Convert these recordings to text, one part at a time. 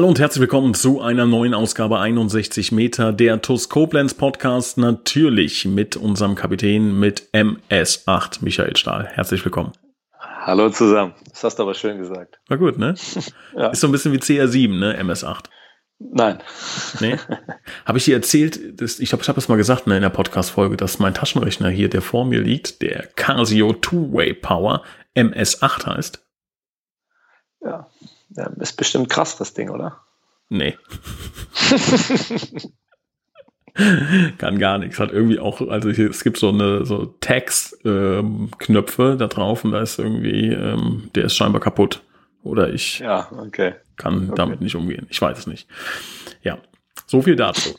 Hallo und herzlich willkommen zu einer neuen Ausgabe 61 Meter der TUS Koblenz Podcast. Natürlich mit unserem Kapitän mit MS8, Michael Stahl. Herzlich willkommen. Hallo zusammen. Das hast du aber schön gesagt. War gut, ne? ja. Ist so ein bisschen wie CR7, ne? MS8. Nein. Nee? Habe ich dir erzählt, dass, ich glaube, ich habe es mal gesagt ne, in der Podcast-Folge, dass mein Taschenrechner hier, der vor mir liegt, der Casio Two-Way Power MS8 heißt? Ja, ja, ist bestimmt krass, das Ding, oder? Nee. Kann gar nichts. Hat irgendwie auch, also hier, es gibt so eine so Tags-Knöpfe ähm, da drauf und da ist irgendwie, ähm, der ist scheinbar kaputt. Oder ich ja, okay. kann okay. damit nicht umgehen. Ich weiß es nicht. Ja, so viel dazu.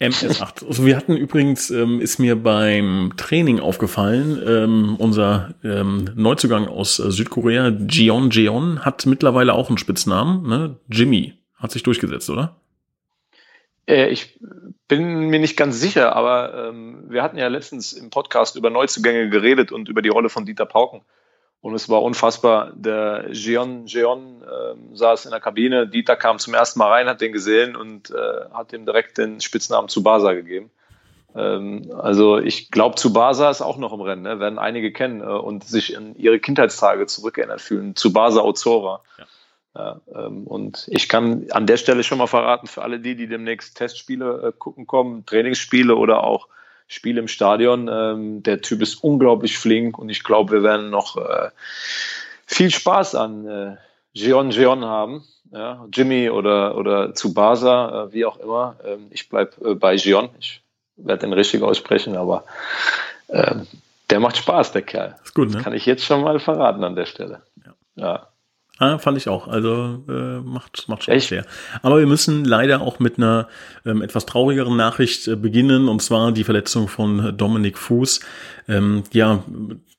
MS8. Also wir hatten übrigens, ähm, ist mir beim Training aufgefallen, ähm, unser ähm, Neuzugang aus äh, Südkorea, Jeon Jeon, hat mittlerweile auch einen Spitznamen, ne? Jimmy. Hat sich durchgesetzt, oder? Äh, ich bin mir nicht ganz sicher, aber ähm, wir hatten ja letztens im Podcast über Neuzugänge geredet und über die Rolle von Dieter Pauken. Und es war unfassbar. Der Jeon Jeon äh, saß in der Kabine. Dieter kam zum ersten Mal rein, hat den gesehen und äh, hat ihm direkt den Spitznamen Tsubasa gegeben. Ähm, also ich glaube, Tsubasa ist auch noch im Rennen. Ne? Werden einige kennen äh, und sich in ihre Kindheitstage zurückerinnert fühlen. Tsubasa Ozora. Ja. Ja, ähm, und ich kann an der Stelle schon mal verraten, für alle die, die demnächst Testspiele äh, gucken kommen, Trainingsspiele oder auch Spiel im Stadion. Ähm, der Typ ist unglaublich flink und ich glaube, wir werden noch äh, viel Spaß an äh, Jeon Jeon haben. Ja, Jimmy oder, oder Tsubasa, äh, wie auch immer. Ähm, ich bleibe äh, bei Jeon. Ich werde den richtig aussprechen, aber äh, der macht Spaß, der Kerl. Ist gut, ne? Das kann ich jetzt schon mal verraten an der Stelle. Ja. ja. Ah, fand ich auch. Also äh, macht macht schon schwer. Aber wir müssen leider auch mit einer ähm, etwas traurigeren Nachricht äh, beginnen und zwar die Verletzung von Dominik Fuß. Ähm, ja,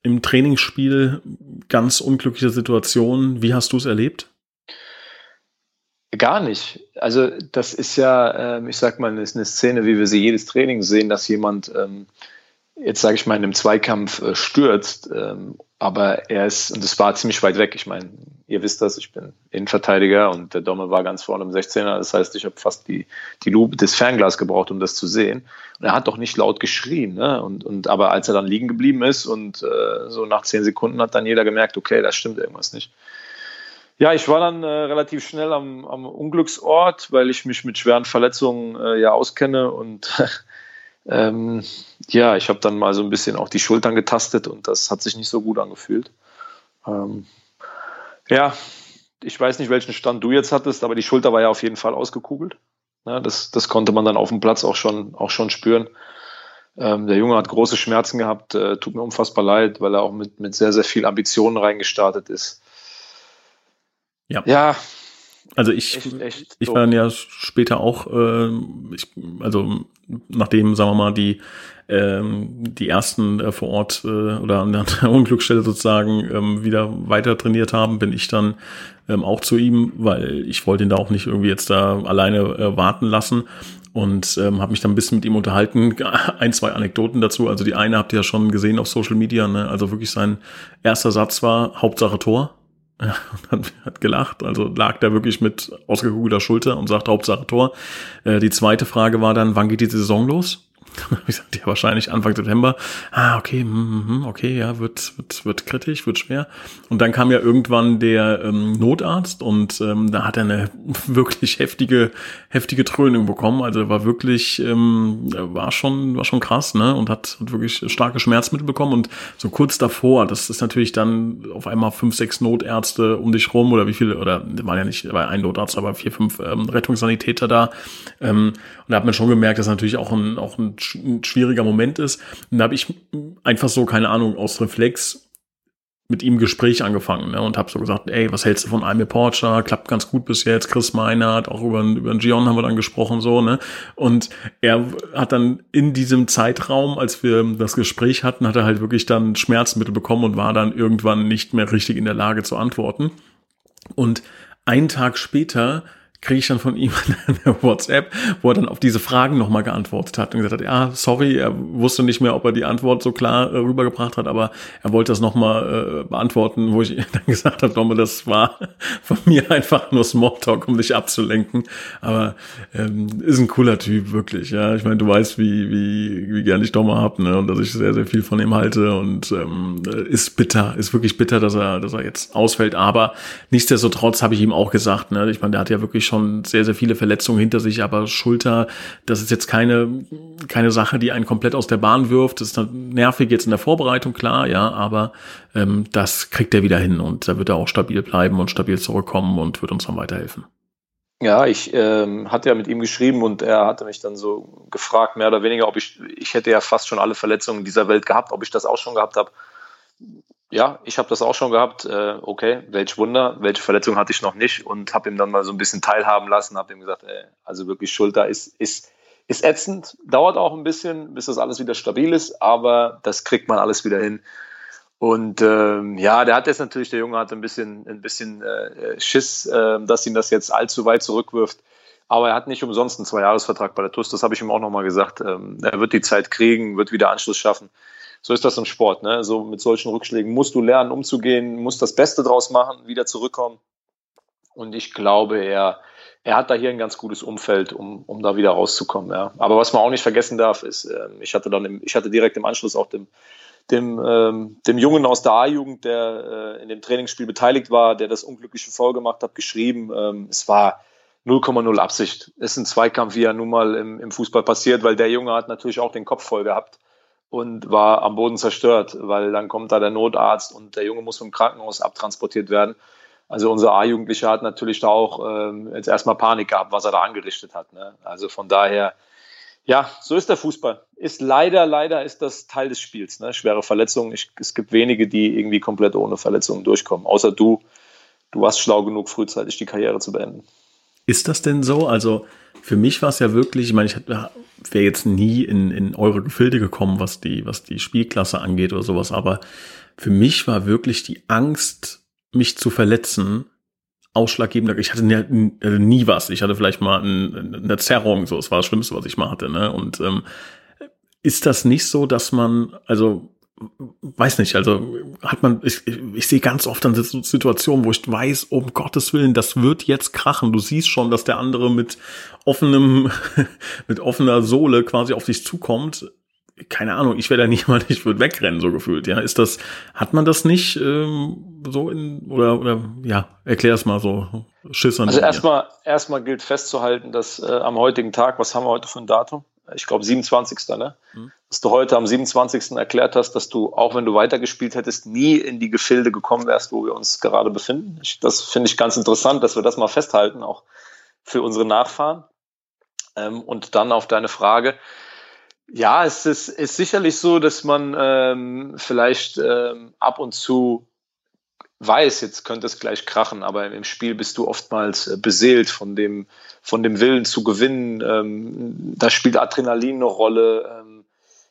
im Trainingsspiel ganz unglückliche Situation. Wie hast du es erlebt? Gar nicht. Also das ist ja, ähm, ich sag mal, ist eine Szene, wie wir sie jedes Training sehen, dass jemand ähm, jetzt sage ich mal in einem Zweikampf äh, stürzt, ähm, aber er ist, und das war ziemlich weit weg. Ich meine, ihr wisst das, ich bin Innenverteidiger und der Domme war ganz vorne im 16er. Das heißt, ich habe fast die, die Lupe, das Fernglas gebraucht, um das zu sehen. Und er hat doch nicht laut geschrien. Ne? Und, und, aber als er dann liegen geblieben ist und äh, so nach zehn Sekunden hat dann jeder gemerkt, okay, da stimmt irgendwas nicht. Ja, ich war dann äh, relativ schnell am, am Unglücksort, weil ich mich mit schweren Verletzungen äh, ja auskenne und ähm, ja, ich habe dann mal so ein bisschen auch die Schultern getastet und das hat sich nicht so gut angefühlt. Ähm, ja, ich weiß nicht, welchen Stand du jetzt hattest, aber die Schulter war ja auf jeden Fall ausgekugelt. Ja, das, das konnte man dann auf dem Platz auch schon, auch schon spüren. Ähm, der Junge hat große Schmerzen gehabt, äh, tut mir unfassbar leid, weil er auch mit, mit sehr, sehr viel Ambitionen reingestartet ist. Ja. ja, also ich, echt, echt ich war dann ja später auch, äh, ich, also nachdem, sagen wir mal, die ähm, die ersten äh, vor Ort äh, oder an der Unglücksstelle sozusagen ähm, wieder weiter trainiert haben, bin ich dann ähm, auch zu ihm, weil ich wollte ihn da auch nicht irgendwie jetzt da alleine äh, warten lassen und ähm, habe mich dann ein bisschen mit ihm unterhalten. Ein, zwei Anekdoten dazu. Also die eine habt ihr ja schon gesehen auf Social Media. Ne? Also wirklich sein erster Satz war Hauptsache Tor. Ja, und hat gelacht, also lag da wirklich mit ausgekugelter Schulter und sagt Hauptsache Tor. Äh, die zweite Frage war dann, wann geht die Saison los? ich sagte ja wahrscheinlich Anfang September. Ah, okay, mm, okay, ja, wird, wird, wird kritisch, wird schwer. Und dann kam ja irgendwann der ähm, Notarzt und ähm, da hat er eine wirklich heftige, heftige Trönung bekommen. Also war wirklich, ähm, war schon, war schon krass, ne? Und hat, hat wirklich starke Schmerzmittel bekommen. Und so kurz davor, das ist natürlich dann auf einmal fünf, sechs Notärzte um dich rum oder wie viele, oder waren ja nicht war ein Notarzt, aber vier, fünf ähm, Rettungssanitäter da. Ähm, und da hat man schon gemerkt, dass natürlich auch ein, auch ein ein schwieriger Moment ist. Und da habe ich einfach so, keine Ahnung, aus Reflex mit ihm Gespräch angefangen ne, und habe so gesagt, ey, was hältst du von Almir Porcher? Klappt ganz gut bis jetzt. Chris Meinert, auch über, über den Gion haben wir dann gesprochen so ne. Und er hat dann in diesem Zeitraum, als wir das Gespräch hatten, hat er halt wirklich dann Schmerzmittel bekommen und war dann irgendwann nicht mehr richtig in der Lage zu antworten. Und einen Tag später kriege ich dann von ihm eine WhatsApp, wo er dann auf diese Fragen nochmal geantwortet hat und gesagt hat, ja, sorry, er wusste nicht mehr, ob er die Antwort so klar äh, rübergebracht hat, aber er wollte das nochmal äh, beantworten, wo ich dann gesagt habe, Domme, das war von mir einfach nur Smalltalk, um dich abzulenken. Aber ähm, ist ein cooler Typ, wirklich. Ja, ich meine, du weißt, wie, wie, wie gern ich Domme hab, ne? Und dass ich sehr, sehr viel von ihm halte und ähm, ist bitter, ist wirklich bitter, dass er, dass er jetzt ausfällt. Aber nichtsdestotrotz habe ich ihm auch gesagt, ne? Ich meine, der hat ja wirklich schon sehr, sehr viele Verletzungen hinter sich, aber Schulter, das ist jetzt keine, keine Sache, die einen komplett aus der Bahn wirft. Das ist nervig jetzt in der Vorbereitung, klar, ja, aber ähm, das kriegt er wieder hin und da wird er auch stabil bleiben und stabil zurückkommen und wird uns dann weiterhelfen. Ja, ich ähm, hatte ja mit ihm geschrieben und er hatte mich dann so gefragt, mehr oder weniger, ob ich, ich hätte ja fast schon alle Verletzungen dieser Welt gehabt, ob ich das auch schon gehabt habe ja, ich habe das auch schon gehabt. Äh, okay, welch Wunder, welche Verletzung hatte ich noch nicht und habe ihm dann mal so ein bisschen teilhaben lassen, habe ihm gesagt, ey, also wirklich Schulter ist, ist, ist ätzend, dauert auch ein bisschen, bis das alles wieder stabil ist, aber das kriegt man alles wieder hin. Und ähm, ja, der hat jetzt natürlich, der Junge hat ein bisschen, ein bisschen äh, Schiss, äh, dass ihn das jetzt allzu weit zurückwirft. Aber er hat nicht umsonst einen Zweijahresvertrag bei der TUS, das habe ich ihm auch nochmal gesagt. Ähm, er wird die Zeit kriegen, wird wieder Anschluss schaffen so ist das im Sport. Ne? So mit solchen Rückschlägen musst du lernen, umzugehen, musst das Beste draus machen, wieder zurückkommen. Und ich glaube, er, er hat da hier ein ganz gutes Umfeld, um, um da wieder rauszukommen. Ja. Aber was man auch nicht vergessen darf, ist, äh, ich hatte dann im, ich hatte direkt im Anschluss auch dem, dem, ähm, dem Jungen aus der A-Jugend, der äh, in dem Trainingsspiel beteiligt war, der das unglückliche Foul gemacht hat, geschrieben. Ähm, es war 0,0 Absicht. Es ist ein Zweikampf, wie er nun mal im, im Fußball passiert, weil der Junge hat natürlich auch den Kopf voll gehabt und war am Boden zerstört, weil dann kommt da der Notarzt und der Junge muss vom Krankenhaus abtransportiert werden. Also unser A-Jugendlicher hat natürlich da auch ähm, jetzt erstmal Panik gehabt, was er da angerichtet hat. Ne? Also von daher, ja, so ist der Fußball. Ist leider, leider ist das Teil des Spiels. Ne? Schwere Verletzungen. Ich, es gibt wenige, die irgendwie komplett ohne Verletzungen durchkommen. Außer du. Du warst schlau genug, frühzeitig die Karriere zu beenden. Ist das denn so? Also für mich war es ja wirklich, ich meine, ich wäre jetzt nie in, in eure Gefilde gekommen, was die, was die Spielklasse angeht oder sowas, aber für mich war wirklich die Angst, mich zu verletzen, ausschlaggebender. Ich hatte nie, also nie was. Ich hatte vielleicht mal ein, eine Zerrung, so, es war das Schlimmste, was ich mal hatte. Ne? Und ähm, ist das nicht so, dass man, also weiß nicht, also hat man, ich, ich sehe ganz oft dann Situationen, wo ich weiß, um Gottes Willen, das wird jetzt krachen. Du siehst schon, dass der andere mit offenem, mit offener Sohle quasi auf dich zukommt. Keine Ahnung, ich werde da niemand, ich würde wegrennen, so gefühlt. Ja, ist das, hat man das nicht ähm, so in, oder, oder ja, erklär es mal so. Schiss an Also erstmal, erstmal gilt festzuhalten, dass äh, am heutigen Tag, was haben wir heute für ein Datum? Ich glaube 27. Ne? Mhm. Dass du heute am 27. erklärt hast, dass du, auch wenn du weitergespielt hättest, nie in die Gefilde gekommen wärst, wo wir uns gerade befinden. Ich, das finde ich ganz interessant, dass wir das mal festhalten, auch für unsere Nachfahren. Ähm, und dann auf deine Frage. Ja, es ist, ist sicherlich so, dass man ähm, vielleicht ähm, ab und zu weiß, jetzt könnte es gleich krachen, aber im Spiel bist du oftmals äh, beseelt von dem, von dem Willen zu gewinnen. Ähm, da spielt Adrenalin eine Rolle. Ähm,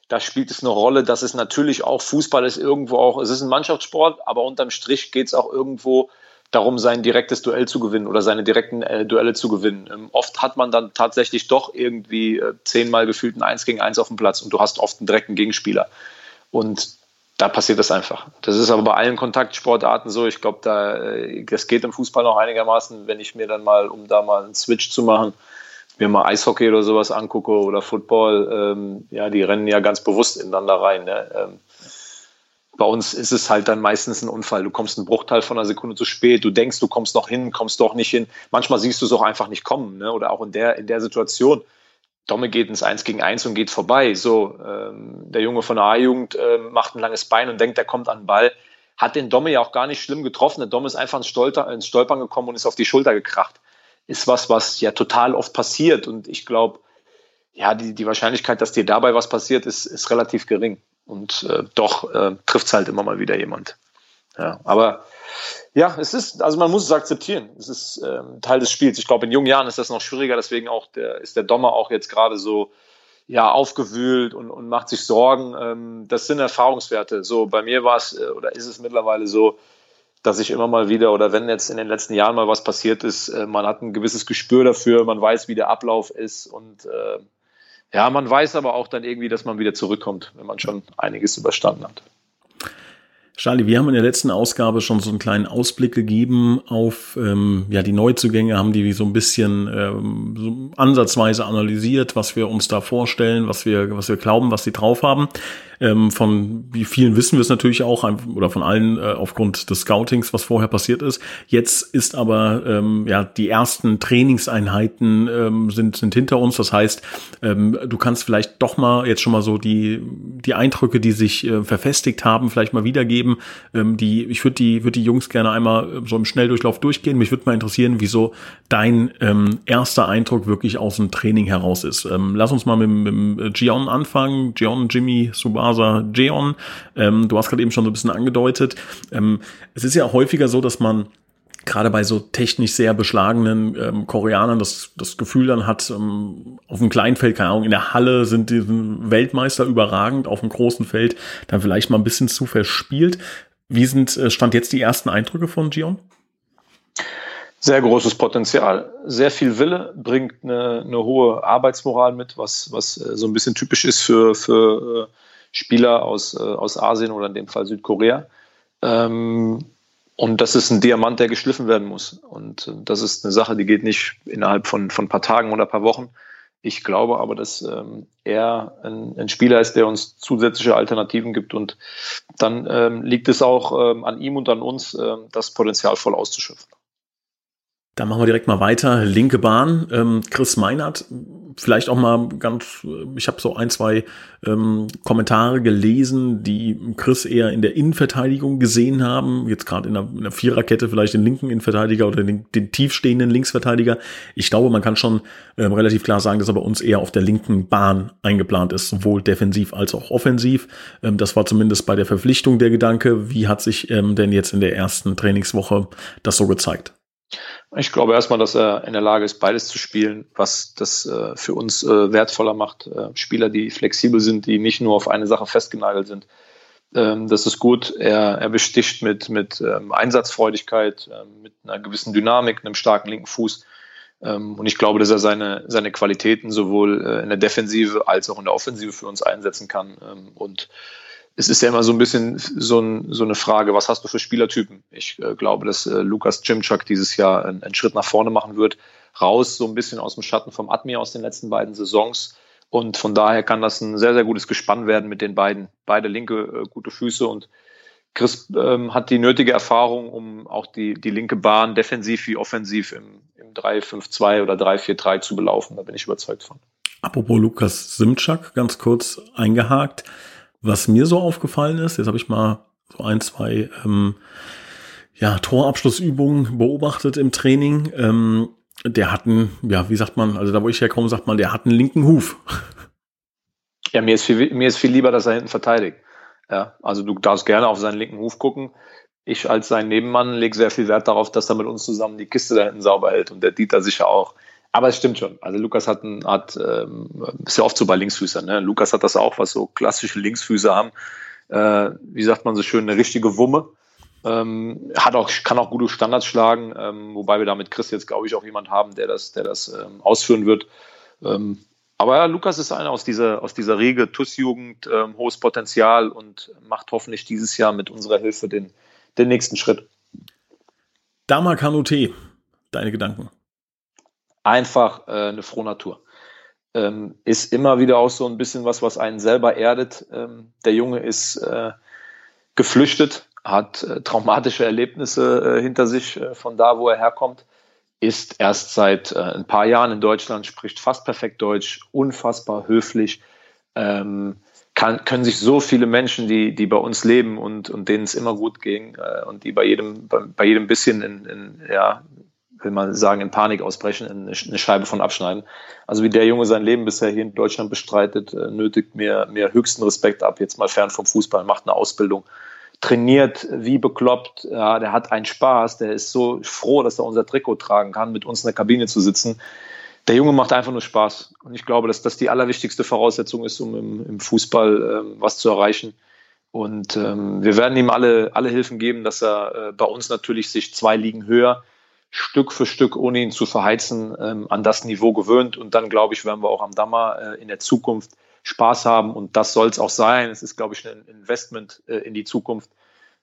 da spielt es eine Rolle, dass es natürlich auch Fußball ist irgendwo auch, es ist ein Mannschaftssport, aber unterm Strich geht es auch irgendwo darum, sein direktes Duell zu gewinnen oder seine direkten äh, Duelle zu gewinnen. Ähm, oft hat man dann tatsächlich doch irgendwie äh, zehnmal gefühlt ein Eins gegen Eins auf dem Platz und du hast oft einen direkten Gegenspieler. Und da passiert das einfach. Das ist aber bei allen Kontaktsportarten so. Ich glaube, da, äh, das geht im Fußball noch einigermaßen, wenn ich mir dann mal, um da mal einen Switch zu machen, mir mal Eishockey oder sowas angucke oder Football, ähm, ja, die rennen ja ganz bewusst ineinander rein. Ne? Ähm, bei uns ist es halt dann meistens ein Unfall. Du kommst einen Bruchteil von einer Sekunde zu spät, du denkst, du kommst noch hin, kommst doch nicht hin. Manchmal siehst du es auch einfach nicht kommen, ne? Oder auch in der, in der Situation Domme geht ins Eins gegen Eins und geht vorbei. So, ähm, der Junge von der A-Jugend äh, macht ein langes Bein und denkt, er kommt an den Ball. Hat den Domme ja auch gar nicht schlimm getroffen. Der Domme ist einfach ins, Stolter, ins Stolpern gekommen und ist auf die Schulter gekracht. Ist was, was ja total oft passiert. Und ich glaube, ja, die, die Wahrscheinlichkeit, dass dir dabei was passiert, ist, ist relativ gering. Und äh, doch äh, trifft es halt immer mal wieder jemand. Ja, aber ja, es ist, also man muss es akzeptieren. Es ist ähm, Teil des Spiels. Ich glaube, in jungen Jahren ist das noch schwieriger, deswegen auch der, ist der Dommer auch jetzt gerade so ja, aufgewühlt und, und macht sich Sorgen. Ähm, das sind Erfahrungswerte. So, bei mir war es äh, oder ist es mittlerweile so, dass ich immer mal wieder oder wenn jetzt in den letzten Jahren mal was passiert ist, äh, man hat ein gewisses Gespür dafür, man weiß, wie der Ablauf ist und äh, ja, man weiß aber auch dann irgendwie, dass man wieder zurückkommt, wenn man schon einiges überstanden hat. Charlie, wir haben in der letzten Ausgabe schon so einen kleinen Ausblick gegeben auf ähm, ja die Neuzugänge, haben die so ein bisschen ähm, so ansatzweise analysiert, was wir uns da vorstellen, was wir was wir glauben, was sie drauf haben. Ähm, von wie vielen wissen wir es natürlich auch, oder von allen äh, aufgrund des Scoutings, was vorher passiert ist. Jetzt ist aber ähm, ja die ersten Trainingseinheiten ähm, sind, sind hinter uns. Das heißt, ähm, du kannst vielleicht doch mal jetzt schon mal so die, die Eindrücke, die sich äh, verfestigt haben, vielleicht mal wiedergeben. Ähm, die, ich würde die, würde die Jungs gerne einmal äh, so im Schnelldurchlauf durchgehen. Mich würde mal interessieren, wieso dein ähm, erster Eindruck wirklich aus dem Training heraus ist. Lass uns mal mit, mit Gion anfangen. Gion, Jimmy, Suba Tsubasa Jeon. Ähm, du hast gerade eben schon so ein bisschen angedeutet. Ähm, es ist ja häufiger so, dass man gerade bei so technisch sehr beschlagenen ähm, Koreanern das, das Gefühl dann hat, ähm, auf dem kleinen Feld, keine Ahnung, in der Halle sind die Weltmeister überragend, auf dem großen Feld dann vielleicht mal ein bisschen zu verspielt. Wie sind, äh, stand jetzt die ersten Eindrücke von Gion? Sehr großes Potenzial, sehr viel Wille, bringt eine, eine hohe Arbeitsmoral mit, was, was äh, so ein bisschen typisch ist für, für äh, Spieler aus, äh, aus Asien oder in dem Fall Südkorea. Ähm, und das ist ein Diamant, der geschliffen werden muss. Und äh, das ist eine Sache, die geht nicht innerhalb von, von ein paar Tagen oder ein paar Wochen. Ich glaube aber, dass ähm, er ein, ein, Spieler ist, der uns zusätzliche Alternativen gibt. Und dann ähm, liegt es auch ähm, an ihm und an uns, ähm, das Potenzial voll auszuschöpfen. Dann machen wir direkt mal weiter. Linke Bahn. Ähm, Chris Meinert, vielleicht auch mal ganz, ich habe so ein, zwei ähm, Kommentare gelesen, die Chris eher in der Innenverteidigung gesehen haben. Jetzt gerade in, in, einer Viererkette vielleicht den linken Innenverteidiger oder den, den tiefstehenden Linksverteidiger. Ich glaube, man kann schon ähm, relativ klar sagen, dass er bei uns eher auf der linken Bahn eingeplant ist, sowohl defensiv als auch offensiv. Ähm, das war zumindest bei der Verpflichtung der Gedanke. Wie hat sich ähm, denn jetzt in der ersten Trainingswoche das so gezeigt? Ich glaube erstmal, dass er in der Lage ist, beides zu spielen, was das äh, für uns äh, wertvoller macht. Äh, Spieler, die flexibel sind, die nicht nur auf eine Sache festgenagelt sind. Ähm, das ist gut. Er, er besticht mit, mit ähm, Einsatzfreudigkeit, ähm, mit einer gewissen Dynamik, einem starken linken Fuß. Und ich glaube, dass er seine, seine Qualitäten sowohl in der Defensive als auch in der Offensive für uns einsetzen kann. Und es ist ja immer so ein bisschen so, ein, so eine Frage, was hast du für Spielertypen? Ich äh, glaube, dass äh, Lukas Jimchuk dieses Jahr einen, einen, Schritt nach vorne machen wird, raus so ein bisschen aus dem Schatten vom Admir aus den letzten beiden Saisons. Und von daher kann das ein sehr, sehr gutes Gespann werden mit den beiden. Beide linke äh, gute Füße und Chris ähm, hat die nötige Erfahrung, um auch die, die linke Bahn defensiv wie offensiv im, im 3-5-2 oder 3-4-3 zu belaufen. Da bin ich überzeugt von. Apropos Lukas Simczak, ganz kurz eingehakt. Was mir so aufgefallen ist, jetzt habe ich mal so ein, zwei ähm, ja, Torabschlussübungen beobachtet im Training. Ähm, der hat einen, ja, wie sagt man, also da wo ich herkomme, sagt man, der hat einen linken Huf. Ja, mir ist viel, mir ist viel lieber, dass er hinten verteidigt. Ja, also du darfst gerne auf seinen linken Huf gucken. Ich als sein Nebenmann lege sehr viel Wert darauf, dass er mit uns zusammen die Kiste da hinten sauber hält und der Dieter sicher auch. Aber es stimmt schon. Also Lukas hat, ein, hat ähm, ist ja oft so bei Linksfüßern. Ne? Lukas hat das auch, was so klassische Linksfüße haben. Äh, wie sagt man so schön, eine richtige Wumme. Ähm, hat auch, kann auch gute Standards schlagen, ähm, wobei wir da mit Chris jetzt, glaube ich, auch jemand haben, der das, der das ähm, ausführen wird. Ähm, aber ja, Lukas ist einer aus dieser, aus dieser Riege, TUS-Jugend, ähm, hohes Potenzial und macht hoffentlich dieses Jahr mit unserer Hilfe den, den nächsten Schritt. Dama Kanute, deine Gedanken einfach äh, eine Frohnatur. Ähm, ist immer wieder auch so ein bisschen was, was einen selber erdet. Ähm, der Junge ist äh, geflüchtet, hat äh, traumatische Erlebnisse äh, hinter sich äh, von da, wo er herkommt, ist erst seit äh, ein paar Jahren in Deutschland, spricht fast perfekt Deutsch, unfassbar höflich. Ähm, kann, können sich so viele Menschen, die, die bei uns leben und, und denen es immer gut ging und die bei jedem, bei, bei jedem bisschen in, in, ja, will man sagen, in Panik ausbrechen, eine Scheibe von abschneiden. Also wie der Junge sein Leben bisher hier in Deutschland bestreitet, äh, nötigt mir, mir höchsten Respekt ab, jetzt mal fern vom Fußball, macht eine Ausbildung, trainiert wie bekloppt, ja, der hat einen Spaß, der ist so froh, dass er unser Trikot tragen kann, mit uns in der Kabine zu sitzen. Der Junge macht einfach nur Spaß. Und ich glaube, dass das die allerwichtigste Voraussetzung ist, um im, im Fußball ähm, was zu erreichen. Und ähm, wir werden ihm alle, alle Hilfen geben, dass er äh, bei uns natürlich sich zwei Ligen höher Stück für Stück, ohne ihn zu verheizen, ähm, an das Niveau gewöhnt. Und dann, glaube ich, werden wir auch am Dammer äh, in der Zukunft Spaß haben. Und das soll es auch sein. Es ist, glaube ich, ein Investment äh, in die Zukunft.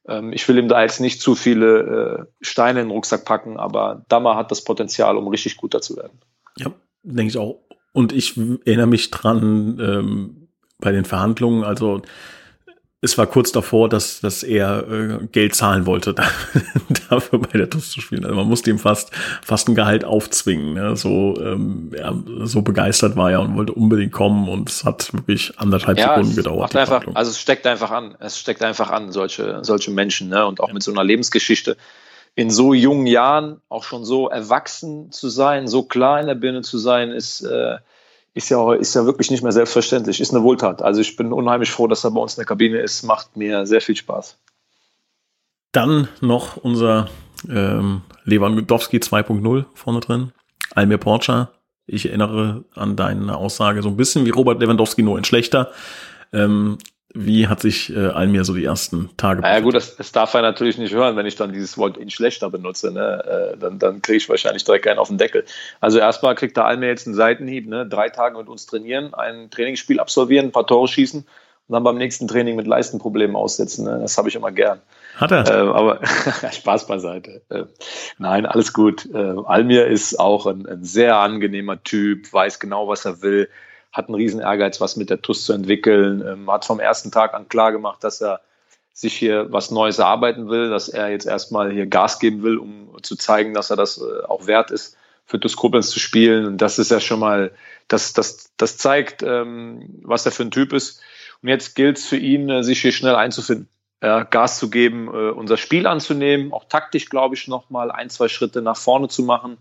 Ähm, ich will ihm da jetzt nicht zu viele äh, Steine in den Rucksack packen, aber Dammer hat das Potenzial, um richtig guter zu werden. Ja, denke ich auch. Und ich erinnere mich dran ähm, bei den Verhandlungen, also es war kurz davor, dass, dass er äh, Geld zahlen wollte, dafür bei der TUS zu spielen. Also man musste ihm fast, fast ein Gehalt aufzwingen. Ne? So, ähm, ja, so begeistert war er und wollte unbedingt kommen und es hat wirklich anderthalb ja, Sekunden gedauert. Einfach, also es steckt einfach an. Es steckt einfach an, solche, solche Menschen, ne? Und auch ja. mit so einer Lebensgeschichte in so jungen Jahren auch schon so erwachsen zu sein, so klar in der Birne zu sein, ist äh, ist ja, ist ja wirklich nicht mehr selbstverständlich, ist eine Wohltat. Also ich bin unheimlich froh, dass er bei uns in der Kabine ist, macht mir sehr viel Spaß. Dann noch unser ähm, Lewandowski 2.0 vorne drin, Almir Porcher. Ich erinnere an deine Aussage so ein bisschen wie Robert Lewandowski, nur in schlechter. Ähm, wie hat sich äh, Almir so die ersten Tage Ja gut, das, das darf er natürlich nicht hören, wenn ich dann dieses Wort in schlechter benutze. Ne? Äh, dann dann kriege ich wahrscheinlich direkt einen auf den Deckel. Also erstmal kriegt der Almir jetzt einen Seitenhieb. Ne? Drei Tage mit uns trainieren, ein Trainingsspiel absolvieren, ein paar Tore schießen und dann beim nächsten Training mit Leistenproblemen aussetzen. Ne? Das habe ich immer gern. Hat er? Äh, aber Spaß beiseite. Äh, nein, alles gut. Äh, Almir ist auch ein, ein sehr angenehmer Typ, weiß genau, was er will hat einen riesen Ehrgeiz, was mit der TUS zu entwickeln, ähm, hat vom ersten Tag an klar gemacht, dass er sich hier was Neues erarbeiten will, dass er jetzt erstmal hier Gas geben will, um zu zeigen, dass er das äh, auch wert ist, für TUS Koblenz zu spielen. Und das ist ja schon mal, das, das, das zeigt, ähm, was er für ein Typ ist. Und jetzt gilt es für ihn, äh, sich hier schnell einzufinden. Gas zu geben, äh, unser Spiel anzunehmen, auch taktisch, glaube ich, nochmal ein, zwei Schritte nach vorne zu machen,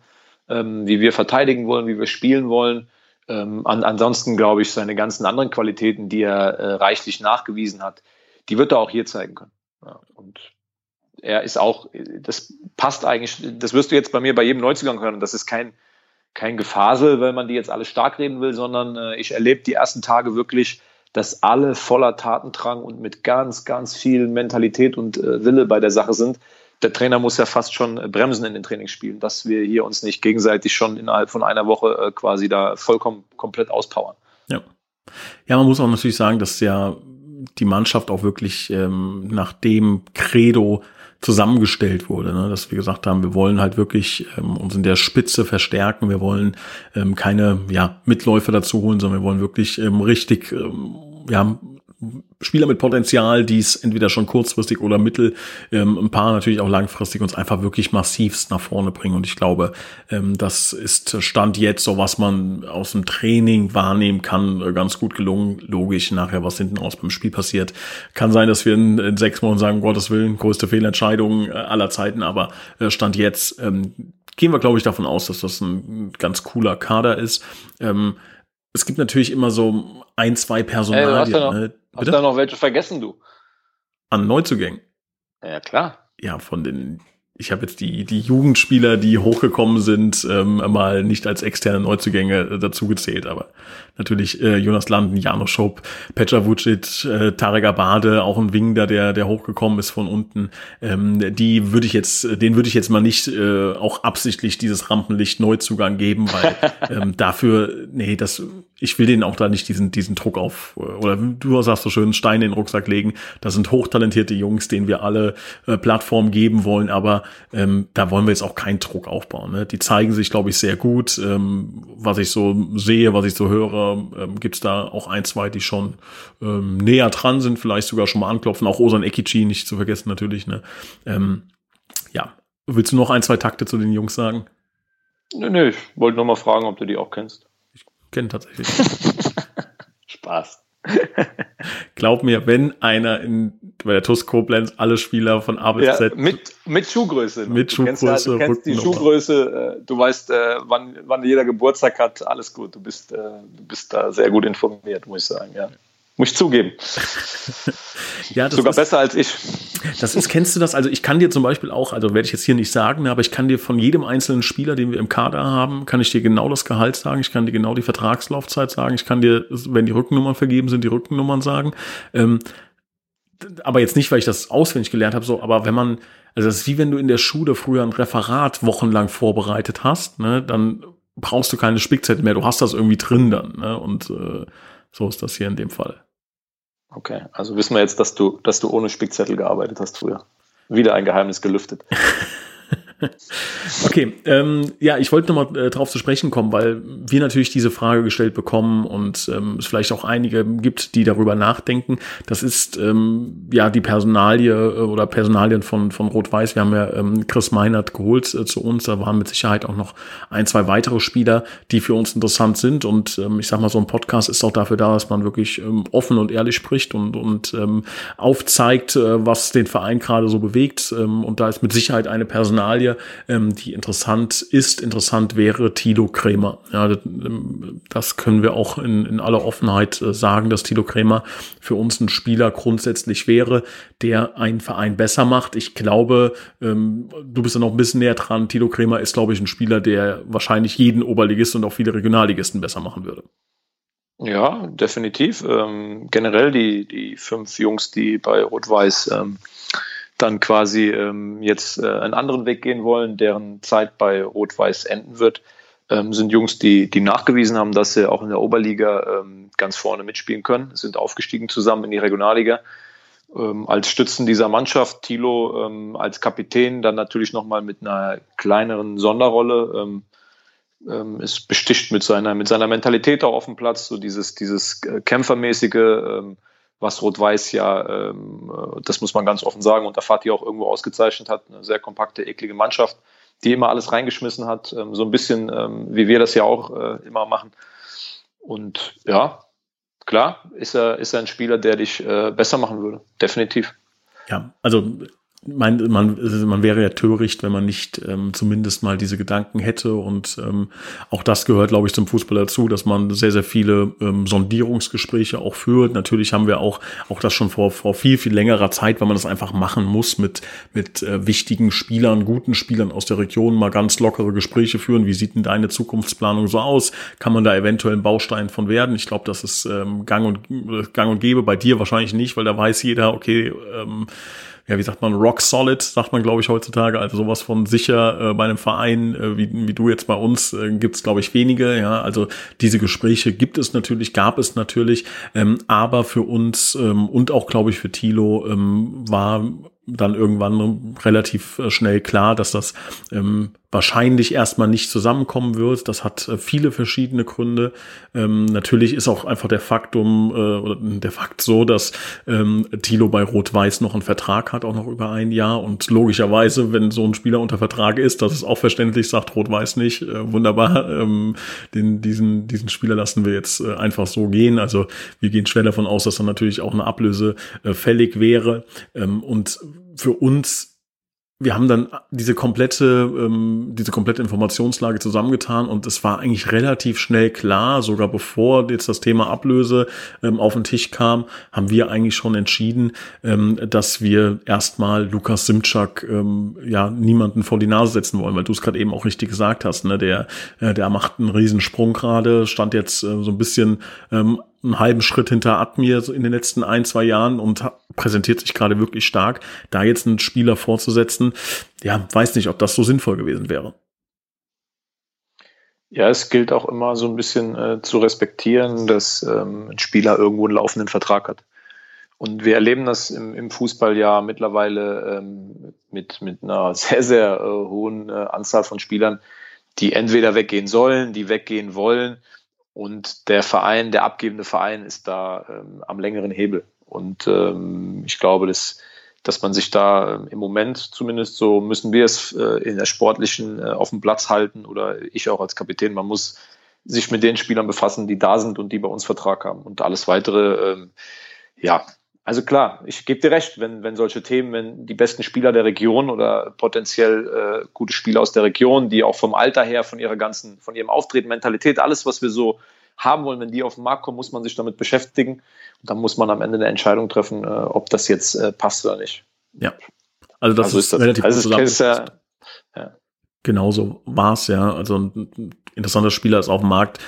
ähm, wie wir verteidigen wollen, wie wir spielen wollen. Ähm, an, ansonsten glaube ich, seine ganzen anderen Qualitäten, die er äh, reichlich nachgewiesen hat, die wird er auch hier zeigen können. Ja, und er ist auch, das passt eigentlich, das wirst du jetzt bei mir bei jedem Neuzugang hören. Das ist kein, kein Gefasel, weil man die jetzt alle stark reden will, sondern äh, ich erlebe die ersten Tage wirklich, dass alle voller Tatendrang und mit ganz, ganz viel Mentalität und äh, Wille bei der Sache sind der Trainer muss ja fast schon bremsen in den Trainingsspielen, dass wir hier uns nicht gegenseitig schon innerhalb von einer Woche äh, quasi da vollkommen komplett auspowern. Ja. Ja, man muss auch natürlich sagen, dass ja die Mannschaft auch wirklich ähm, nach dem Credo zusammengestellt wurde, ne? dass wir gesagt haben, wir wollen halt wirklich ähm, uns in der Spitze verstärken, wir wollen ähm, keine ja, Mitläufer dazu holen, sondern wir wollen wirklich ähm, richtig ähm, ja, Spieler mit Potenzial, die es entweder schon kurzfristig oder mittel, ähm, ein paar natürlich auch langfristig uns einfach wirklich massivst nach vorne bringen. Und ich glaube, ähm, das ist Stand jetzt so, was man aus dem Training wahrnehmen kann, äh, ganz gut gelungen. Logisch nachher, was hinten aus beim Spiel passiert. Kann sein, dass wir in, in sechs Monaten sagen, um Gottes Willen, größte Fehlentscheidung äh, aller Zeiten, aber äh, Stand jetzt ähm, gehen wir, glaube ich, davon aus, dass das ein ganz cooler Kader ist. Ähm, es gibt natürlich immer so ein, zwei Personalien. Hey, Hast du da noch welche vergessen, du? An Neuzugängen? Ja, klar. Ja, von den ich habe jetzt die, die Jugendspieler, die hochgekommen sind, ähm, mal nicht als externe Neuzugänge äh, dazu gezählt, aber natürlich äh, Jonas Landen, Jano Schopp, Petra Vucic, äh, Tarek Abade, auch ein Winger, der, der hochgekommen ist von unten. Ähm, die würde ich jetzt, den würde ich jetzt mal nicht äh, auch absichtlich dieses Rampenlicht Neuzugang geben, weil ähm, dafür, nee, das, ich will denen auch da nicht diesen, diesen Druck auf, oder du sagst so schön, Steine in den Rucksack legen. Das sind hochtalentierte Jungs, denen wir alle äh, Plattform geben wollen, aber ähm, da wollen wir jetzt auch keinen Druck aufbauen. Ne? Die zeigen sich, glaube ich, sehr gut. Ähm, was ich so sehe, was ich so höre, ähm, gibt es da auch ein, zwei, die schon ähm, näher dran sind, vielleicht sogar schon mal anklopfen. Auch Osan Ekichi nicht zu vergessen natürlich. Ne? Ähm, ja, willst du noch ein, zwei Takte zu den Jungs sagen? Nö, nö, ich wollte nur mal fragen, ob du die auch kennst. Kenne tatsächlich. Spaß. Glaub mir, wenn einer in, bei der TUS Koblenz alle Spieler von A bis ja, Z. Mit, mit Schuhgröße. Mit du Schuhgröße. Kennst, du kennst die Schuhgröße, äh, du weißt, äh, wann, wann jeder Geburtstag hat, alles gut. Du bist, äh, du bist da sehr gut informiert, muss ich sagen, ja. Muss ich zugeben. ja, Sogar ist, besser als ich. Das ist, kennst du das? Also ich kann dir zum Beispiel auch, also werde ich jetzt hier nicht sagen, aber ich kann dir von jedem einzelnen Spieler, den wir im Kader haben, kann ich dir genau das Gehalt sagen, ich kann dir genau die Vertragslaufzeit sagen, ich kann dir, wenn die Rückennummern vergeben sind, die Rückennummern sagen. Ähm, aber jetzt nicht, weil ich das auswendig gelernt habe, so, aber wenn man, also das ist wie wenn du in der Schule früher ein Referat wochenlang vorbereitet hast, ne, dann brauchst du keine Spickzettel mehr, du hast das irgendwie drin dann, ne, und äh, so ist das hier in dem Fall. Okay, also wissen wir jetzt, dass du, dass du ohne Spickzettel gearbeitet hast früher. Wieder ein Geheimnis gelüftet. okay, ähm, ja, ich wollte nochmal äh, darauf zu sprechen kommen, weil wir natürlich diese Frage gestellt bekommen und ähm, es vielleicht auch einige gibt, die darüber nachdenken. Das ist ähm, ja die Personalie äh, oder Personalien von, von Rot-Weiß. Wir haben ja ähm, Chris Meinert geholt äh, zu uns. Da waren mit Sicherheit auch noch ein, zwei weitere Spieler, die für uns interessant sind. Und ähm, ich sag mal, so ein Podcast ist auch dafür da, dass man wirklich ähm, offen und ehrlich spricht und, und ähm, aufzeigt, äh, was den Verein gerade so bewegt. Ähm, und da ist mit Sicherheit eine Personalie, ähm, die interessant ist, interessant wäre, Tilo Krämer. Ja, das, ähm, das können wir auch in, in aller Offenheit äh, sagen, dass Tilo Krämer für uns ein Spieler grundsätzlich wäre, der einen Verein besser macht. Ich glaube, ähm, du bist da noch ein bisschen näher dran. Tilo Krämer ist, glaube ich, ein Spieler, der wahrscheinlich jeden Oberligisten und auch viele Regionalligisten besser machen würde. Ja, definitiv. Ähm, generell die, die fünf Jungs, die bei Rot-Weiß ähm, dann quasi ähm, jetzt äh, einen anderen Weg gehen wollen, deren Zeit bei Rot-Weiß enden wird, ähm, sind Jungs, die, die nachgewiesen haben, dass sie auch in der Oberliga ähm, ganz vorne mitspielen können, sind aufgestiegen zusammen in die Regionalliga. Ähm, als Stützen dieser Mannschaft, Thilo ähm, als Kapitän, dann natürlich nochmal mit einer kleineren Sonderrolle, ähm, ist besticht mit seiner, mit seiner Mentalität auch auf dem Platz, so dieses, dieses äh, Kämpfermäßige, was Rot-Weiß ja, ähm, äh, das muss man ganz offen sagen, und der Fatih auch irgendwo ausgezeichnet hat, eine sehr kompakte, eklige Mannschaft, die immer alles reingeschmissen hat, ähm, so ein bisschen ähm, wie wir das ja auch äh, immer machen. Und ja, klar, ist er, ist er ein Spieler, der dich äh, besser machen würde, definitiv. Ja, also man, man, man wäre ja töricht, wenn man nicht ähm, zumindest mal diese Gedanken hätte. Und ähm, auch das gehört, glaube ich, zum Fußball dazu, dass man sehr, sehr viele ähm, Sondierungsgespräche auch führt. Natürlich haben wir auch, auch das schon vor, vor viel, viel längerer Zeit, weil man das einfach machen muss, mit, mit äh, wichtigen Spielern, guten Spielern aus der Region mal ganz lockere Gespräche führen. Wie sieht denn deine Zukunftsplanung so aus? Kann man da eventuell ein Baustein von werden? Ich glaube, das ist ähm, gang, und, gang und gäbe. Bei dir wahrscheinlich nicht, weil da weiß jeder, okay, ähm, ja, wie sagt man, rock solid, sagt man, glaube ich, heutzutage. Also sowas von sicher äh, bei einem Verein, äh, wie, wie du jetzt bei uns, äh, gibt es, glaube ich, wenige. Ja, also diese Gespräche gibt es natürlich, gab es natürlich, ähm, aber für uns ähm, und auch, glaube ich, für Thilo ähm, war dann irgendwann relativ äh, schnell klar, dass das ähm, wahrscheinlich erstmal nicht zusammenkommen wird. Das hat äh, viele verschiedene Gründe. Ähm, natürlich ist auch einfach der Faktum äh, oder der Fakt so, dass ähm, Thilo bei Rot-Weiß noch einen Vertrag hat, auch noch über ein Jahr. Und logischerweise, wenn so ein Spieler unter Vertrag ist, das ist auch verständlich, sagt Rot-Weiß nicht. Äh, wunderbar, ähm, den, diesen, diesen Spieler lassen wir jetzt äh, einfach so gehen. Also wir gehen schwer davon aus, dass dann natürlich auch eine Ablöse äh, fällig wäre. Ähm, und für uns wir haben dann diese komplette, ähm, diese komplette Informationslage zusammengetan und es war eigentlich relativ schnell klar, sogar bevor jetzt das Thema Ablöse ähm, auf den Tisch kam, haben wir eigentlich schon entschieden, ähm, dass wir erstmal Lukas Simczak ähm, ja niemanden vor die Nase setzen wollen, weil du es gerade eben auch richtig gesagt hast, ne? Der, äh, der macht einen Riesensprung gerade, stand jetzt äh, so ein bisschen ähm, einen halben Schritt hinter Admir in den letzten ein, zwei Jahren und präsentiert sich gerade wirklich stark. Da jetzt einen Spieler vorzusetzen, ja, weiß nicht, ob das so sinnvoll gewesen wäre. Ja, es gilt auch immer so ein bisschen äh, zu respektieren, dass ähm, ein Spieler irgendwo einen laufenden Vertrag hat. Und wir erleben das im, im Fußball ja mittlerweile ähm, mit, mit einer sehr, sehr äh, hohen äh, Anzahl von Spielern, die entweder weggehen sollen, die weggehen wollen und der Verein, der abgebende Verein ist da ähm, am längeren Hebel. Und ähm, ich glaube, dass, dass man sich da ähm, im Moment zumindest so müssen wir es äh, in der sportlichen äh, auf dem Platz halten oder ich auch als Kapitän. Man muss sich mit den Spielern befassen, die da sind und die bei uns Vertrag haben. Und alles weitere, ähm, ja, also klar, ich gebe dir recht, wenn, wenn solche Themen, wenn die besten Spieler der Region oder potenziell äh, gute Spieler aus der Region, die auch vom Alter her, von ihrer ganzen, von ihrem Auftreten, Mentalität, alles, was wir so haben wollen. Wenn die auf den Markt kommen, muss man sich damit beschäftigen. Und dann muss man am Ende eine Entscheidung treffen, äh, ob das jetzt äh, passt oder nicht. Ja. Also das also ist, ist das, relativ also gut ist ja, ja. Genauso war es ja. Also ein interessanter Spieler ist auf dem Markt.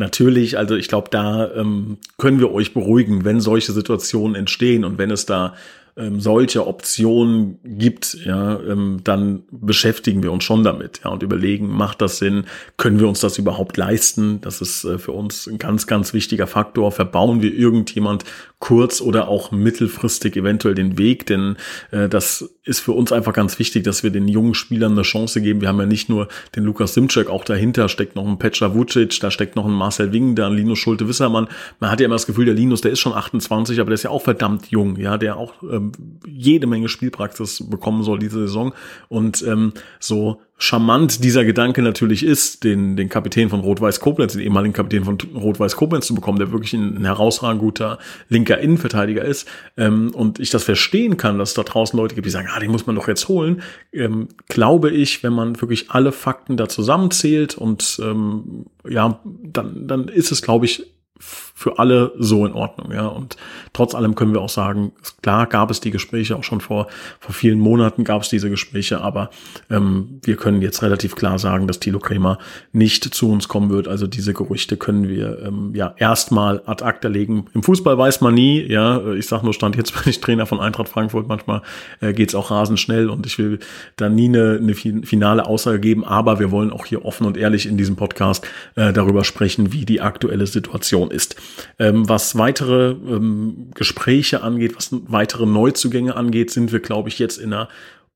Natürlich, also ich glaube, da ähm, können wir euch beruhigen, wenn solche Situationen entstehen und wenn es da ähm, solche Optionen gibt, ja, ähm, dann beschäftigen wir uns schon damit, ja, und überlegen, macht das Sinn? Können wir uns das überhaupt leisten? Das ist äh, für uns ein ganz, ganz wichtiger Faktor. Verbauen wir irgendjemand kurz- oder auch mittelfristig eventuell den Weg? Denn äh, das ist für uns einfach ganz wichtig, dass wir den jungen Spielern eine Chance geben. Wir haben ja nicht nur den Lukas Simcek, auch dahinter steckt noch ein Petra Vucic, da steckt noch ein Marcel Wing, da ein Linus Schulte-Wissermann. Man hat ja immer das Gefühl, der Linus, der ist schon 28, aber der ist ja auch verdammt jung, ja, der auch ähm, jede Menge Spielpraxis bekommen soll diese Saison. Und ähm, so charmant dieser Gedanke natürlich ist, den, den Kapitän von Rot-Weiß Koblenz, den ehemaligen Kapitän von Rot-Weiß Koblenz zu bekommen, der wirklich ein, ein herausragend guter linker Innenverteidiger ist. Ähm, und ich das verstehen kann, dass es da draußen Leute gibt, die sagen, ah, den muss man doch jetzt holen, ähm, glaube ich, wenn man wirklich alle Fakten da zusammenzählt und ähm, ja, dann, dann ist es, glaube ich, für alle so in Ordnung, ja. Und trotz allem können wir auch sagen, klar gab es die Gespräche auch schon vor, vor vielen Monaten gab es diese Gespräche, aber ähm, wir können jetzt relativ klar sagen, dass Thilo Kremer nicht zu uns kommen wird. Also diese Gerüchte können wir ähm, ja erstmal ad acta legen. Im Fußball weiß man nie, ja. Ich sag nur, stand jetzt bin ich Trainer von Eintracht Frankfurt. Manchmal äh, geht's auch rasend schnell und ich will da nie eine, eine finale Aussage geben, aber wir wollen auch hier offen und ehrlich in diesem Podcast äh, darüber sprechen, wie die aktuelle Situation ist. Ähm, was weitere ähm, Gespräche angeht, was weitere Neuzugänge angeht, sind wir, glaube ich, jetzt in einer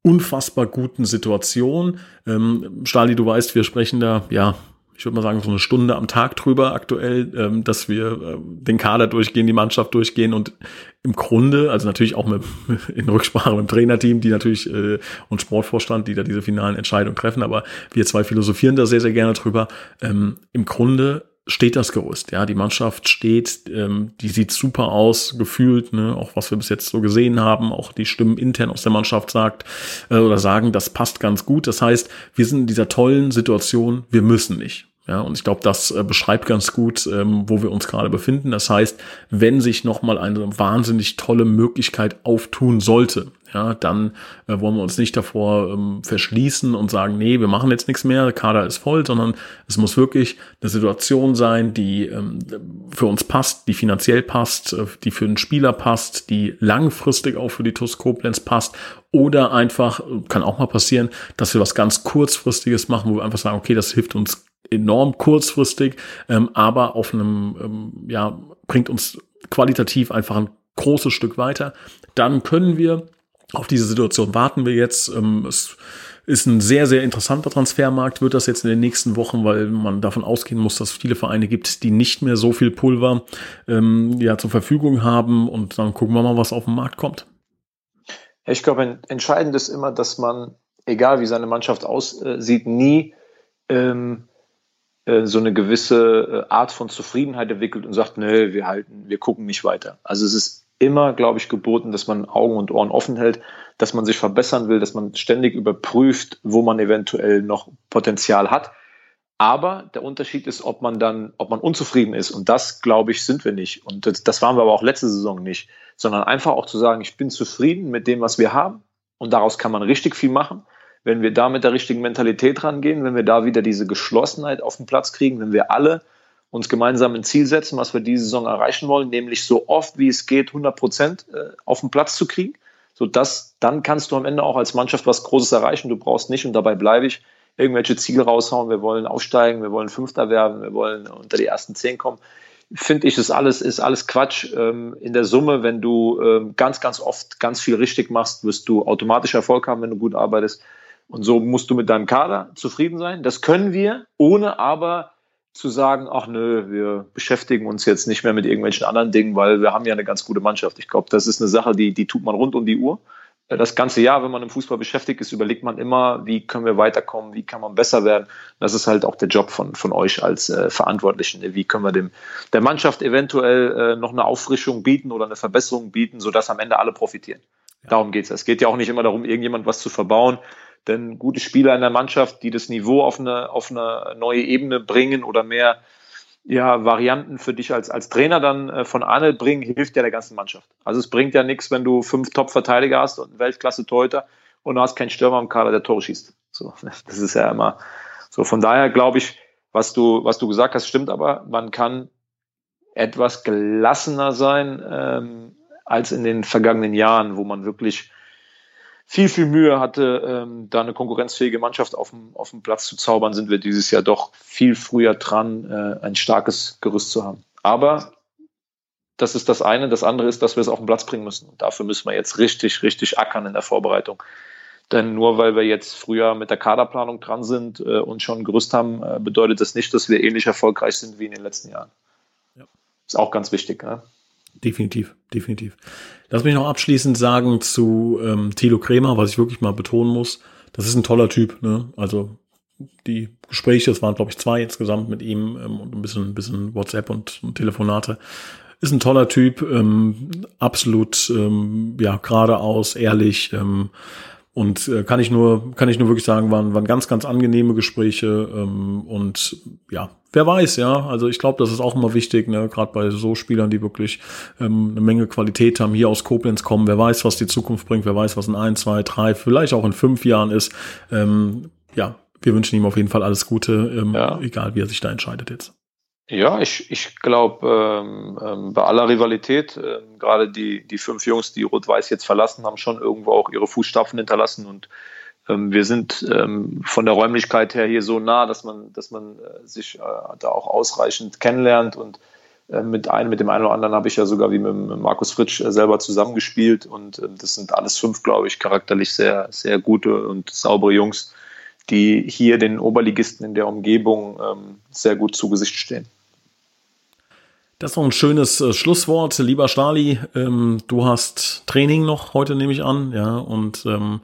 unfassbar guten Situation. Ähm, Stali, du weißt, wir sprechen da, ja, ich würde mal sagen, so eine Stunde am Tag drüber aktuell, ähm, dass wir äh, den Kader durchgehen, die Mannschaft durchgehen und im Grunde, also natürlich auch mit, in Rücksprache mit dem Trainerteam, die natürlich äh, und Sportvorstand, die da diese finalen Entscheidungen treffen, aber wir zwei philosophieren da sehr, sehr gerne drüber. Ähm, Im Grunde steht das Gerüst. Ja, die Mannschaft steht, ähm, die sieht super aus, gefühlt, ne, auch was wir bis jetzt so gesehen haben, auch die Stimmen intern aus der Mannschaft sagt äh, oder sagen, das passt ganz gut. Das heißt, wir sind in dieser tollen Situation, wir müssen nicht. Ja, und ich glaube, das äh, beschreibt ganz gut, ähm, wo wir uns gerade befinden. Das heißt, wenn sich nochmal eine wahnsinnig tolle Möglichkeit auftun sollte, ja, dann äh, wollen wir uns nicht davor ähm, verschließen und sagen, nee, wir machen jetzt nichts mehr, der Kader ist voll, sondern es muss wirklich eine Situation sein, die ähm, für uns passt, die finanziell passt, äh, die für den Spieler passt, die langfristig auch für die TUS Koblenz passt oder einfach, kann auch mal passieren, dass wir was ganz kurzfristiges machen, wo wir einfach sagen, okay, das hilft uns enorm kurzfristig, ähm, aber auf einem, ähm, ja, bringt uns qualitativ einfach ein großes Stück weiter. Dann können wir auf diese Situation warten wir jetzt. Ähm, es ist ein sehr, sehr interessanter Transfermarkt, wird das jetzt in den nächsten Wochen, weil man davon ausgehen muss, dass es viele Vereine gibt, die nicht mehr so viel Pulver ähm, ja, zur Verfügung haben. Und dann gucken wir mal, was auf den Markt kommt. Ich glaube, entscheidend ist immer, dass man, egal wie seine Mannschaft aussieht, nie ähm, äh, so eine gewisse äh, Art von Zufriedenheit entwickelt und sagt, nö, wir halten, wir gucken nicht weiter. Also es ist immer, glaube ich, geboten, dass man Augen und Ohren offen hält, dass man sich verbessern will, dass man ständig überprüft, wo man eventuell noch Potenzial hat. Aber der Unterschied ist, ob man dann, ob man unzufrieden ist. Und das, glaube ich, sind wir nicht. Und das, das waren wir aber auch letzte Saison nicht. Sondern einfach auch zu sagen, ich bin zufrieden mit dem, was wir haben. Und daraus kann man richtig viel machen wenn wir da mit der richtigen Mentalität rangehen, wenn wir da wieder diese Geschlossenheit auf den Platz kriegen, wenn wir alle uns gemeinsam ein Ziel setzen, was wir diese Saison erreichen wollen, nämlich so oft wie es geht 100 Prozent äh, auf den Platz zu kriegen, so dass dann kannst du am Ende auch als Mannschaft was Großes erreichen. Du brauchst nicht und dabei bleibe ich irgendwelche Ziele raushauen. Wir wollen aufsteigen, wir wollen Fünfter werden, wir wollen unter die ersten zehn kommen. Finde ich, ist alles ist alles Quatsch. Ähm, in der Summe, wenn du ähm, ganz ganz oft ganz viel richtig machst, wirst du automatisch Erfolg haben, wenn du gut arbeitest. Und so musst du mit deinem Kader zufrieden sein. Das können wir, ohne aber zu sagen, ach nö, wir beschäftigen uns jetzt nicht mehr mit irgendwelchen anderen Dingen, weil wir haben ja eine ganz gute Mannschaft. Ich glaube, das ist eine Sache, die, die tut man rund um die Uhr. Das ganze Jahr, wenn man im Fußball beschäftigt ist, überlegt man immer, wie können wir weiterkommen, wie kann man besser werden. Das ist halt auch der Job von, von euch als äh, Verantwortlichen. Wie können wir dem, der Mannschaft eventuell äh, noch eine Auffrischung bieten oder eine Verbesserung bieten, sodass am Ende alle profitieren. Darum geht's. Es geht ja auch nicht immer darum, irgendjemand was zu verbauen. Denn gute Spieler in der Mannschaft, die das Niveau auf eine, auf eine neue Ebene bringen oder mehr, ja, Varianten für dich als, als Trainer dann äh, von Arne bringen, hilft ja der ganzen Mannschaft. Also es bringt ja nichts, wenn du fünf Top-Verteidiger hast und Weltklasse-Torhüter und du hast keinen Stürmer im Kader, der Tore schießt. So, das ist ja immer so. Von daher glaube ich, was du, was du gesagt hast, stimmt aber. Man kann etwas gelassener sein ähm, als in den vergangenen Jahren, wo man wirklich viel, viel Mühe hatte, ähm, da eine konkurrenzfähige Mannschaft auf dem, auf dem Platz zu zaubern, sind wir dieses Jahr doch viel früher dran, äh, ein starkes Gerüst zu haben. Aber das ist das eine. Das andere ist, dass wir es auf den Platz bringen müssen. Und dafür müssen wir jetzt richtig, richtig ackern in der Vorbereitung. Denn nur weil wir jetzt früher mit der Kaderplanung dran sind äh, und schon ein Gerüst haben, äh, bedeutet das nicht, dass wir ähnlich erfolgreich sind wie in den letzten Jahren. Ja. Ist auch ganz wichtig. Ne? Definitiv, definitiv. Lass mich noch abschließend sagen zu ähm, Thilo Krämer, was ich wirklich mal betonen muss. Das ist ein toller Typ. Ne? Also die Gespräche, es waren glaube ich zwei insgesamt mit ihm ähm, und ein bisschen, ein bisschen WhatsApp und, und Telefonate. Ist ein toller Typ, ähm, absolut ähm, ja geradeaus, ehrlich. Ähm, und äh, kann ich nur, kann ich nur wirklich sagen, waren, waren ganz, ganz angenehme Gespräche. Ähm, und ja, wer weiß, ja. Also ich glaube, das ist auch immer wichtig, ne, gerade bei so Spielern, die wirklich ähm, eine Menge Qualität haben, hier aus Koblenz kommen. Wer weiß, was die Zukunft bringt, wer weiß, was in ein, zwei, drei, vielleicht auch in fünf Jahren ist. Ähm, ja, wir wünschen ihm auf jeden Fall alles Gute, ähm, ja. egal wie er sich da entscheidet jetzt. Ja, ich, ich glaube, ähm, ähm, bei aller Rivalität, ähm, gerade die, die fünf Jungs, die Rot-Weiß jetzt verlassen, haben schon irgendwo auch ihre Fußstapfen hinterlassen und ähm, wir sind ähm, von der Räumlichkeit her hier so nah, dass man, dass man äh, sich äh, da auch ausreichend kennenlernt und äh, mit einem, mit dem einen oder anderen habe ich ja sogar wie mit, mit Markus Fritsch äh, selber zusammengespielt und äh, das sind alles fünf, glaube ich, charakterlich sehr, sehr gute und saubere Jungs, die hier den Oberligisten in der Umgebung ähm, sehr gut zu Gesicht stehen. Das ist noch ein schönes äh, Schlusswort, lieber Stali. Ähm, du hast Training noch heute, nehme ich an, ja, und ähm,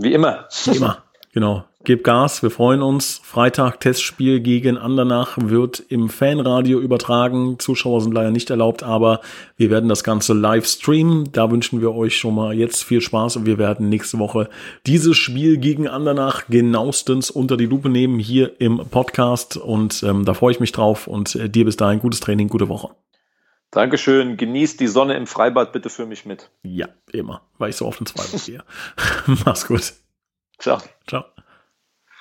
wie immer. Wie immer, genau. Gib Gas, wir freuen uns. Freitag Testspiel gegen Andernach wird im Fanradio übertragen. Zuschauer sind leider nicht erlaubt, aber wir werden das Ganze live streamen. Da wünschen wir euch schon mal jetzt viel Spaß und wir werden nächste Woche dieses Spiel gegen Andernach genauestens unter die Lupe nehmen hier im Podcast und ähm, da freue ich mich drauf und äh, dir bis dahin gutes Training, gute Woche. Dankeschön. Genießt die Sonne im Freibad bitte für mich mit. Ja, immer, weil ich so oft ins Freibad gehe. Mach's gut. Ciao. Ciao.